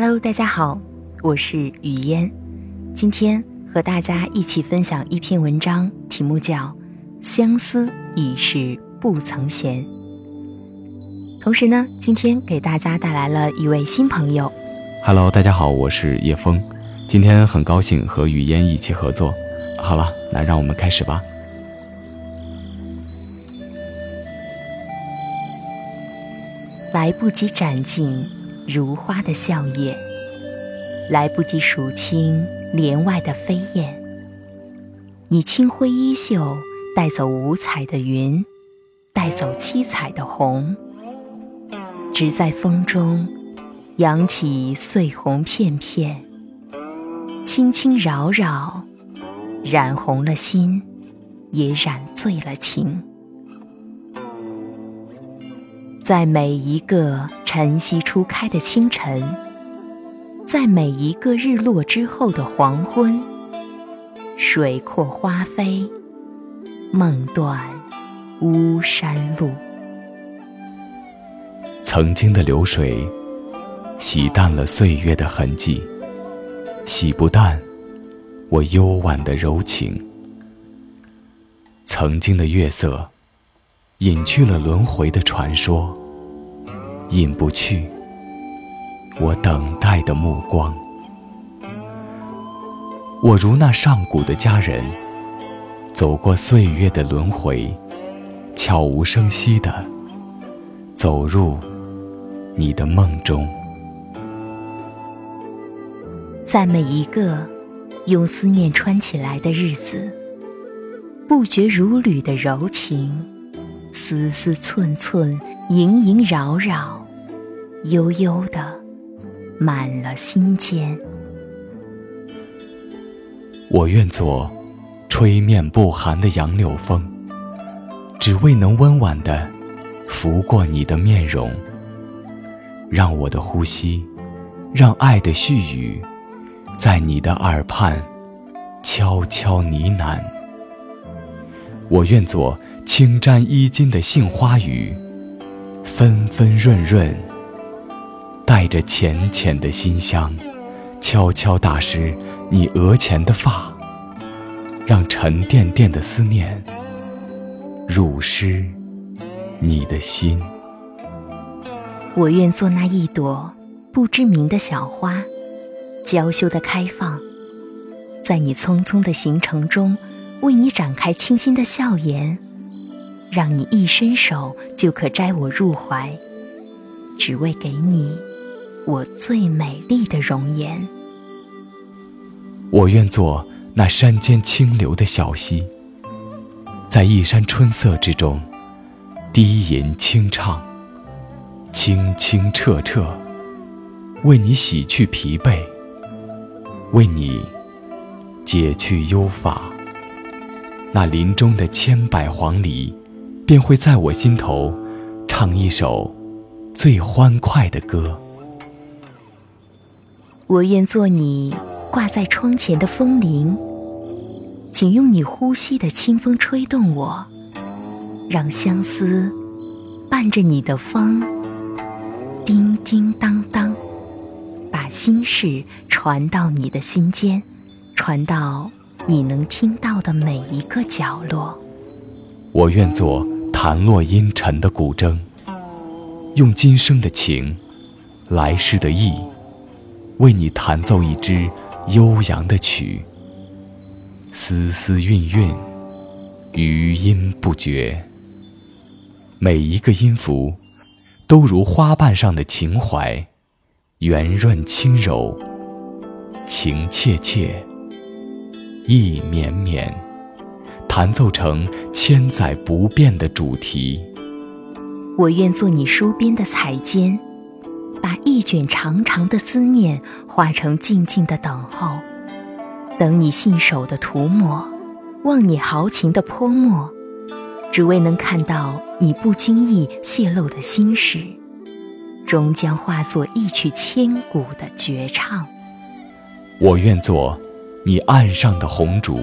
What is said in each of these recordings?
Hello，大家好，我是雨嫣，今天和大家一起分享一篇文章，题目叫《相思已是不曾闲》。同时呢，今天给大家带来了一位新朋友。Hello，大家好，我是叶峰，今天很高兴和雨嫣一起合作。好了，那让我们开始吧。来不及展尽如花的笑靥，来不及数清帘外的飞燕。你轻挥衣袖，带走五彩的云，带走七彩的虹，只在风中扬起碎红片片，轻轻扰扰，染红了心，也染醉了情。在每一个晨曦初开的清晨，在每一个日落之后的黄昏，水阔花飞，梦断巫山路。曾经的流水，洗淡了岁月的痕迹，洗不淡我幽婉的柔情。曾经的月色，隐去了轮回的传说。隐不去，我等待的目光。我如那上古的佳人，走过岁月的轮回，悄无声息地走入你的梦中。在每一个用思念穿起来的日子，不绝如缕的柔情，丝丝寸寸，萦萦绕绕。悠悠的，满了心间。我愿做吹面不寒的杨柳风，只为能温婉的拂过你的面容，让我的呼吸，让爱的絮语，在你的耳畔悄悄呢喃。我愿做轻沾衣襟的杏花雨，纷纷润润。带着浅浅的馨香，悄悄打湿你额前的发，让沉甸甸的思念入湿你的心。我愿做那一朵不知名的小花，娇羞的开放，在你匆匆的行程中，为你展开清新的笑颜，让你一伸手就可摘我入怀，只为给你。我最美丽的容颜。我愿做那山间清流的小溪，在一山春色之中，低吟轻唱，清清澈澈，为你洗去疲惫，为你解去忧乏。那林中的千百黄鹂，便会在我心头唱一首最欢快的歌。我愿做你挂在窗前的风铃，请用你呼吸的清风吹动我，让相思伴着你的风，叮叮当当，把心事传到你的心间，传到你能听到的每一个角落。我愿做弹落阴沉的古筝，用今生的情，来世的意。为你弹奏一支悠扬的曲，丝丝韵韵，余音不绝。每一个音符，都如花瓣上的情怀，圆润轻柔，情切切，意绵绵，弹奏成千载不变的主题。我愿做你书边的彩笺。把一卷长长的思念化成静静的等候，等你信手的涂抹，望你豪情的泼墨，只为能看到你不经意泄露的心事，终将化作一曲千古的绝唱。我愿做你岸上的红烛，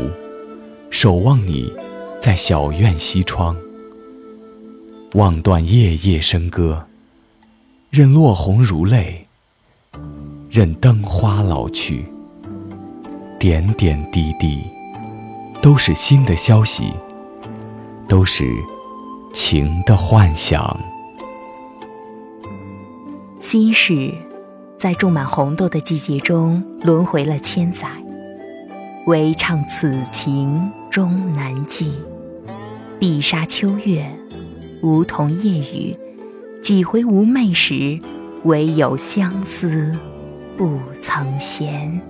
守望你在小院西窗，望断夜夜笙歌。任落红如泪，任灯花老去。点点滴滴，都是新的消息，都是情的幻想。心事，在种满红豆的季节中轮回了千载，唯唱此情终难寄。碧纱秋月，梧桐夜雨，几回无寐时，唯有相思不曾闲。